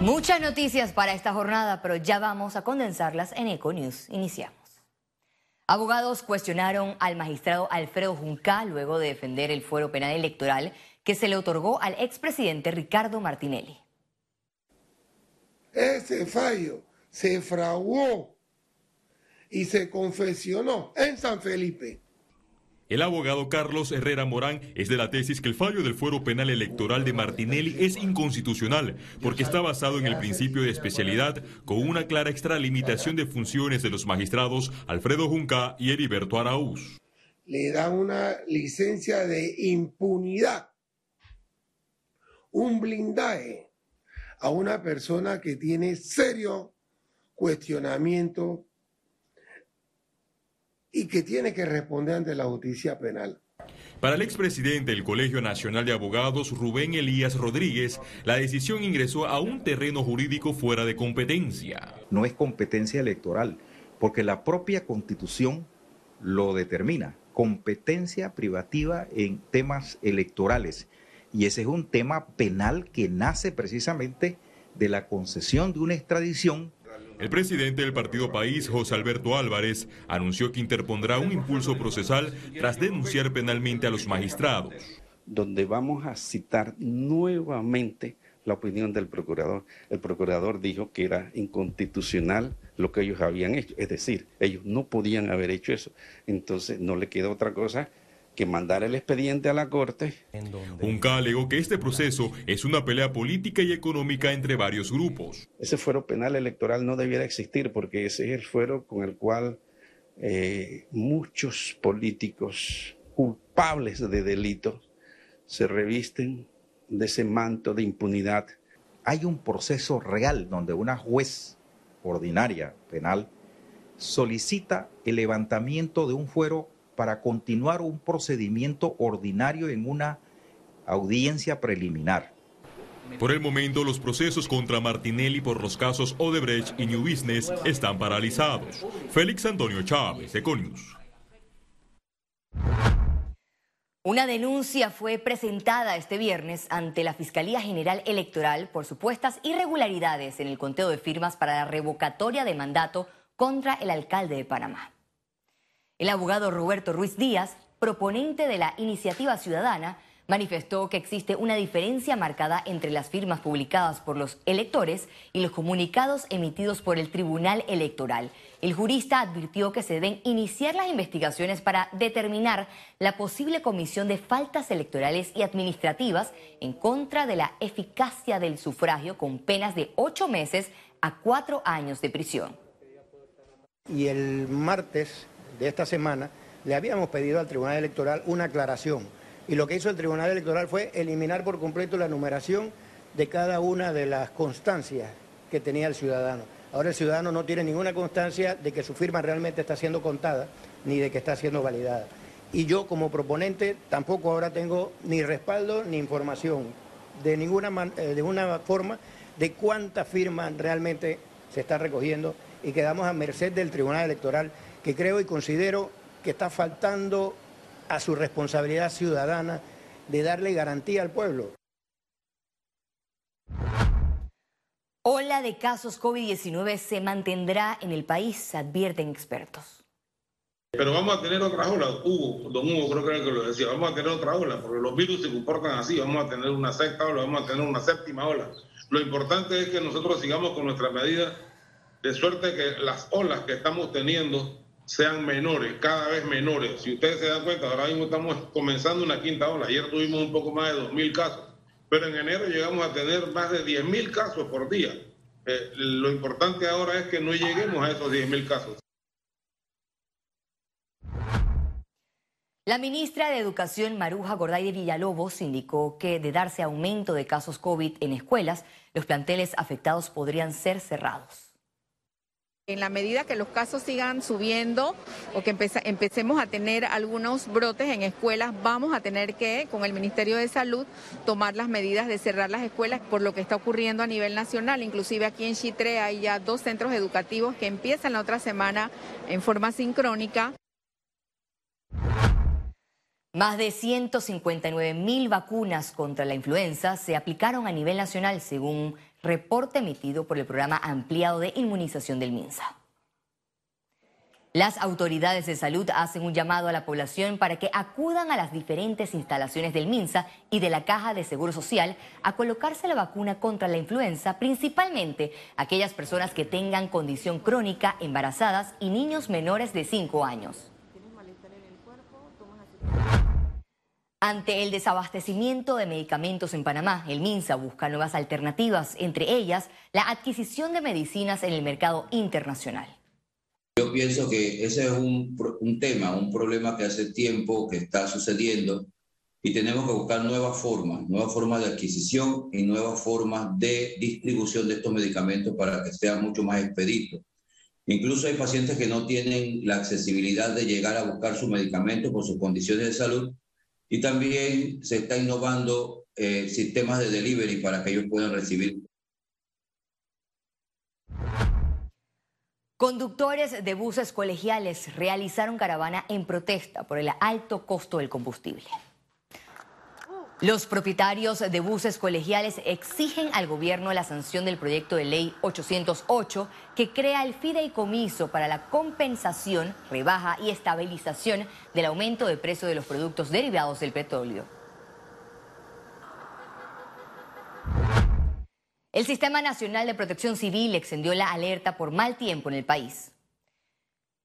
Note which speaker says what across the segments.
Speaker 1: Muchas noticias para esta jornada, pero ya vamos a condensarlas en Econews. Iniciamos. Abogados cuestionaron al magistrado Alfredo Junca luego de defender el fuero penal electoral que se le otorgó al expresidente Ricardo Martinelli.
Speaker 2: Ese fallo se fraguó y se confesionó en San Felipe.
Speaker 3: El abogado Carlos Herrera Morán es de la tesis que el fallo del fuero penal electoral de Martinelli es inconstitucional porque está basado en el principio de especialidad con una clara extralimitación de funciones de los magistrados Alfredo Junca y Heriberto Araúz.
Speaker 2: Le da una licencia de impunidad, un blindaje a una persona que tiene serio cuestionamiento y que tiene que responder ante la justicia penal.
Speaker 3: Para el expresidente del Colegio Nacional de Abogados, Rubén Elías Rodríguez, la decisión ingresó a un terreno jurídico fuera de competencia.
Speaker 4: No es competencia electoral, porque la propia constitución lo determina. Competencia privativa en temas electorales. Y ese es un tema penal que nace precisamente de la concesión de una extradición
Speaker 3: el presidente del Partido País, José Alberto Álvarez, anunció que interpondrá un impulso procesal tras denunciar penalmente a los magistrados.
Speaker 5: Donde vamos a citar nuevamente la opinión del procurador. El procurador dijo que era inconstitucional lo que ellos habían hecho, es decir, ellos no podían haber hecho eso. Entonces no le queda otra cosa que mandar el expediente a la Corte.
Speaker 3: Junca alegó que este proceso es una pelea política y económica entre varios grupos.
Speaker 5: Ese fuero penal electoral no debiera existir porque ese es el fuero con el cual eh, muchos políticos culpables de delitos se revisten de ese manto de impunidad.
Speaker 4: Hay un proceso real donde una juez ordinaria penal solicita el levantamiento de un fuero para continuar un procedimiento ordinario en una audiencia preliminar.
Speaker 3: Por el momento, los procesos contra Martinelli por los casos Odebrecht y New Business están paralizados. Félix Antonio Chávez, Econius.
Speaker 1: Una denuncia fue presentada este viernes ante la Fiscalía General Electoral por supuestas irregularidades en el conteo de firmas para la revocatoria de mandato contra el alcalde de Panamá. El abogado Roberto Ruiz Díaz, proponente de la iniciativa ciudadana, manifestó que existe una diferencia marcada entre las firmas publicadas por los electores y los comunicados emitidos por el Tribunal Electoral. El jurista advirtió que se deben iniciar las investigaciones para determinar la posible comisión de faltas electorales y administrativas en contra de la eficacia del sufragio con penas de ocho meses a cuatro años de prisión.
Speaker 6: Y el martes de esta semana, le habíamos pedido al Tribunal Electoral una aclaración. Y lo que hizo el Tribunal Electoral fue eliminar por completo la numeración de cada una de las constancias que tenía el ciudadano. Ahora el ciudadano no tiene ninguna constancia de que su firma realmente está siendo contada ni de que está siendo validada. Y yo como proponente tampoco ahora tengo ni respaldo ni información de ninguna, eh, de una forma de cuántas firmas realmente se está recogiendo y quedamos a merced del Tribunal Electoral que creo y considero que está faltando a su responsabilidad ciudadana de darle garantía al pueblo.
Speaker 1: Ola de casos COVID-19 se mantendrá en el país, advierten expertos.
Speaker 7: Pero vamos a tener otra ola, Hugo, don Hugo creo que era el que lo decía, vamos a tener otra ola, porque los virus se comportan así, vamos a tener una sexta ola, vamos a tener una séptima ola. Lo importante es que nosotros sigamos con nuestras medidas, de suerte que las olas que estamos teniendo sean menores, cada vez menores. Si ustedes se dan cuenta, ahora mismo estamos comenzando una quinta ola. Ayer tuvimos un poco más de 2.000 casos, pero en enero llegamos a tener más de 10.000 casos por día. Eh, lo importante ahora es que no lleguemos a esos 10.000 casos.
Speaker 1: La ministra de Educación, Maruja Gorday de Villalobos, indicó que de darse aumento de casos COVID en escuelas, los planteles afectados podrían ser cerrados.
Speaker 8: En la medida que los casos sigan subiendo o que empecemos a tener algunos brotes en escuelas, vamos a tener que, con el Ministerio de Salud, tomar las medidas de cerrar las escuelas por lo que está ocurriendo a nivel nacional. Inclusive aquí en Chitre hay ya dos centros educativos que empiezan la otra semana en forma sincrónica.
Speaker 1: Más de 159 mil vacunas contra la influenza se aplicaron a nivel nacional, según reporte emitido por el programa ampliado de inmunización del MINSA. Las autoridades de salud hacen un llamado a la población para que acudan a las diferentes instalaciones del MINSA y de la Caja de Seguro Social a colocarse la vacuna contra la influenza, principalmente aquellas personas que tengan condición crónica, embarazadas y niños menores de 5 años. Ante el desabastecimiento de medicamentos en Panamá, el MINSA busca nuevas alternativas, entre ellas la adquisición de medicinas en el mercado internacional.
Speaker 9: Yo pienso que ese es un, tema, un problema que hace tiempo que está sucediendo y tenemos que buscar nuevas formas, nuevas formas de adquisición y nuevas formas de distribución de estos medicamentos para que sean mucho más expeditos. Incluso hay pacientes que no tienen la accesibilidad de llegar a buscar su medicamento por sus condiciones de salud y también se está innovando eh, sistemas de delivery para que ellos puedan recibir
Speaker 1: Conductores de buses colegiales realizaron caravana en protesta por el alto costo del combustible. Los propietarios de buses colegiales exigen al gobierno la sanción del proyecto de ley 808 que crea el fideicomiso para la compensación, rebaja y estabilización del aumento de precio de los productos derivados del petróleo. El Sistema Nacional de Protección Civil extendió la alerta por mal tiempo en el país.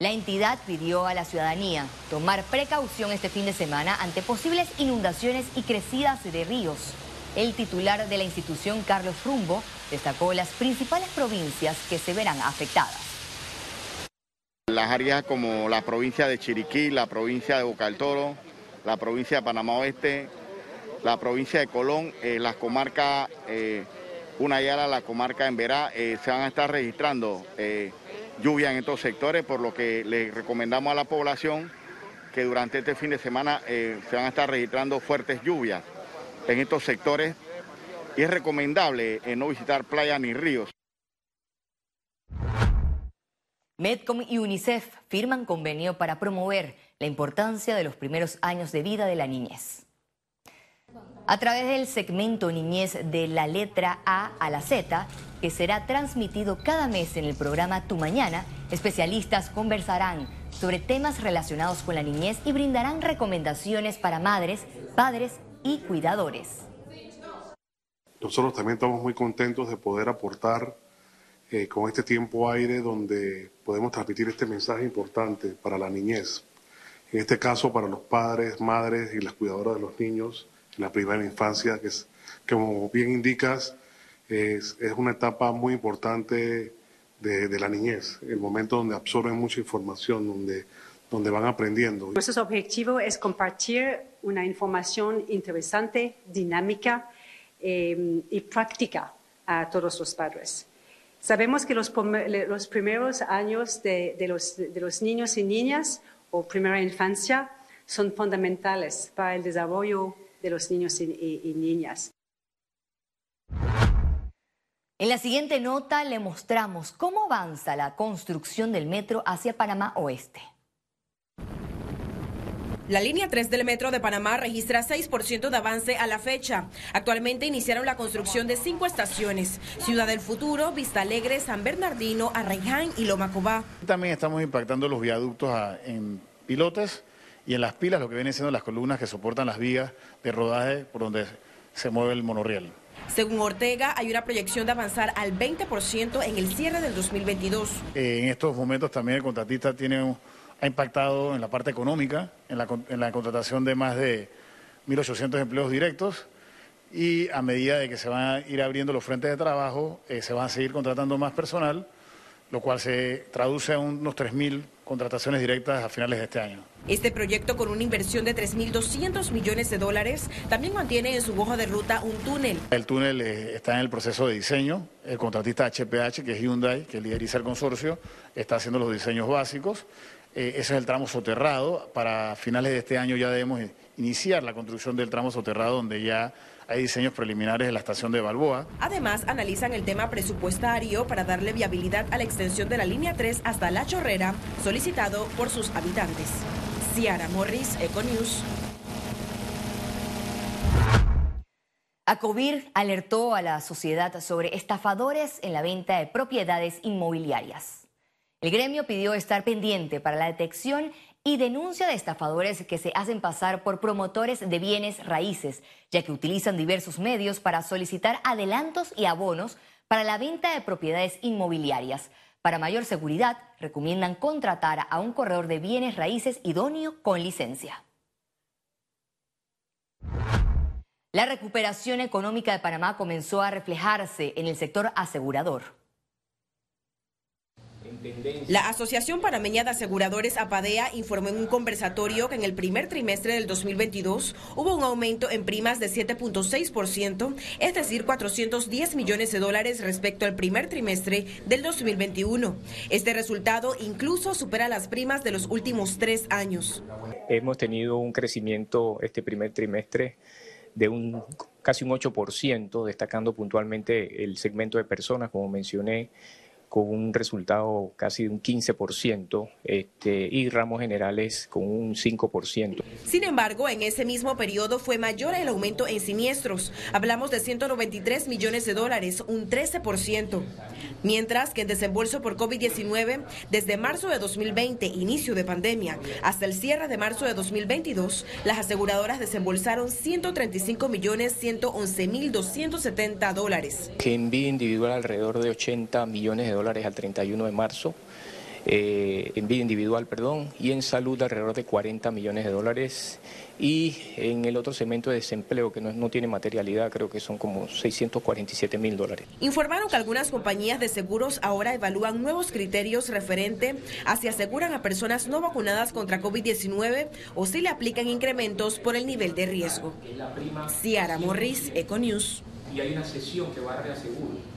Speaker 1: La entidad pidió a la ciudadanía tomar precaución este fin de semana ante posibles inundaciones y crecidas de ríos. El titular de la institución, Carlos Rumbo, destacó las principales provincias que se verán afectadas.
Speaker 10: Las áreas como la provincia de Chiriquí, la provincia de Boca del Toro, la provincia de Panamá Oeste, la provincia de Colón, eh, las comarcas... Eh, una Yala, la comarca en Verá, eh, se van a estar registrando lluvia en estos sectores, por lo que le recomendamos a la población que durante este fin de semana eh, se van a estar registrando fuertes lluvias en estos sectores y es recomendable no visitar playas ni ríos.
Speaker 1: Medcom y UNICEF firman convenio para promover la importancia de los primeros años de vida de la niñez. A través del segmento Niñez de la letra A a la Z, que será transmitido cada mes en el programa Tu Mañana, especialistas conversarán sobre temas relacionados con la niñez y brindarán recomendaciones para madres, padres y cuidadores.
Speaker 11: Nosotros también estamos muy contentos de poder aportar eh, con este tiempo aire donde podemos transmitir este mensaje importante para la niñez. En este caso para los padres, madres y las cuidadoras de los niños la primera infancia, que es, como bien indicas, es, una etapa muy importante de, de, la niñez, el momento donde absorben mucha información, donde, donde van aprendiendo.
Speaker 12: Nuestro objetivo es compartir una información interesante, dinámica eh, y práctica a todos los padres. Sabemos que los, los primeros años de, de, los, de los niños y niñas o primera infancia son fundamentales para el desarrollo de los niños y, niñas.
Speaker 1: En la siguiente nota le mostramos cómo avanza la construcción del metro hacia Panamá Oeste.
Speaker 13: La línea 3 del metro de Panamá registra 6% de avance a la fecha. Actualmente iniciaron la construcción de cinco estaciones: Ciudad del Futuro, Vista Alegre, San Bernardino, Arraiján y Loma Cobá.
Speaker 14: También estamos impactando los viaductos en pilotes y en las pilas lo que vienen siendo las columnas que soportan las vías de rodaje por donde se mueve el monorriel.
Speaker 13: Según Ortega, hay una proyección de avanzar al 20% en el cierre del 2022.
Speaker 14: Eh, en estos momentos también el contratista tiene, ha impactado en la parte económica, en la, contratación de más de 1.800 empleos directos y a medida de que se van a ir abriendo los frentes de trabajo, eh, se van a seguir contratando más personal, lo cual se traduce a unos 3.000 contrataciones directas a finales de este año.
Speaker 13: Este proyecto con una inversión de 3.200 millones de dólares también mantiene en su hoja de ruta un túnel.
Speaker 14: El túnel eh, está en el proceso de diseño. El contratista HPH, que es Hyundai, que lideriza el consorcio, está haciendo los diseños básicos. Eh, ese es el tramo soterrado. Para finales de este año ya debemos iniciar la construcción del tramo soterrado donde ya hay diseños preliminares de la estación de Balboa.
Speaker 13: Además, analizan el tema presupuestario para darle viabilidad a la extensión de la línea 3 hasta La Chorrera, solicitado por sus habitantes. Ciara Morris, Econews.
Speaker 1: Acovir alertó a la sociedad sobre estafadores en la venta de propiedades inmobiliarias. El gremio pidió estar pendiente para la detección y denuncia de estafadores que se hacen pasar por promotores de bienes raíces, ya que utilizan diversos medios para solicitar adelantos y abonos para la venta de propiedades inmobiliarias. Para mayor seguridad, recomiendan contratar a un corredor de bienes raíces idóneo con licencia. La recuperación económica de Panamá comenzó a reflejarse en el sector asegurador.
Speaker 13: La Asociación Panameña de Aseguradores APADEA informó en un conversatorio que en el primer trimestre del 2022 hubo un aumento en primas de 7.6%, es decir, 410 millones de dólares respecto al primer trimestre del 2021. Este resultado incluso supera las primas de los últimos tres años.
Speaker 15: Hemos tenido un crecimiento este primer trimestre de un casi un 8%, destacando puntualmente el segmento de personas, como mencioné, con un resultado casi de un 15% este, y ramos generales con un 5%.
Speaker 13: Sin embargo, en ese mismo periodo fue mayor el aumento en siniestros. Hablamos de 193 millones de dólares, un 13%. Mientras que en desembolso por COVID-19, desde marzo de 2020, inicio de pandemia, hasta el cierre de marzo de 2022, las aseguradoras desembolsaron 135 millones 111 mil 270 dólares.
Speaker 15: Que en vida individual alrededor de 80 millones de dólares al 31 de marzo, eh, en vida individual, perdón, y en salud alrededor de 40 millones de dólares. Y en el otro segmento de desempleo, que no, no tiene materialidad, creo que son como 647 mil dólares.
Speaker 13: Informaron que algunas compañías de seguros ahora evalúan nuevos criterios referente a si aseguran a personas no vacunadas contra COVID-19 o si le aplican incrementos por el nivel de riesgo. Ciara Morris, Econews.
Speaker 15: Y hay una sesión que va a reasegurar.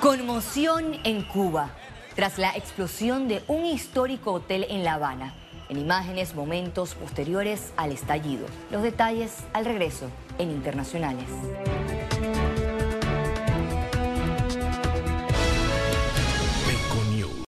Speaker 1: Conmoción en Cuba tras la explosión de un histórico hotel en La Habana. En imágenes, momentos posteriores al estallido. Los detalles al regreso en Internacionales.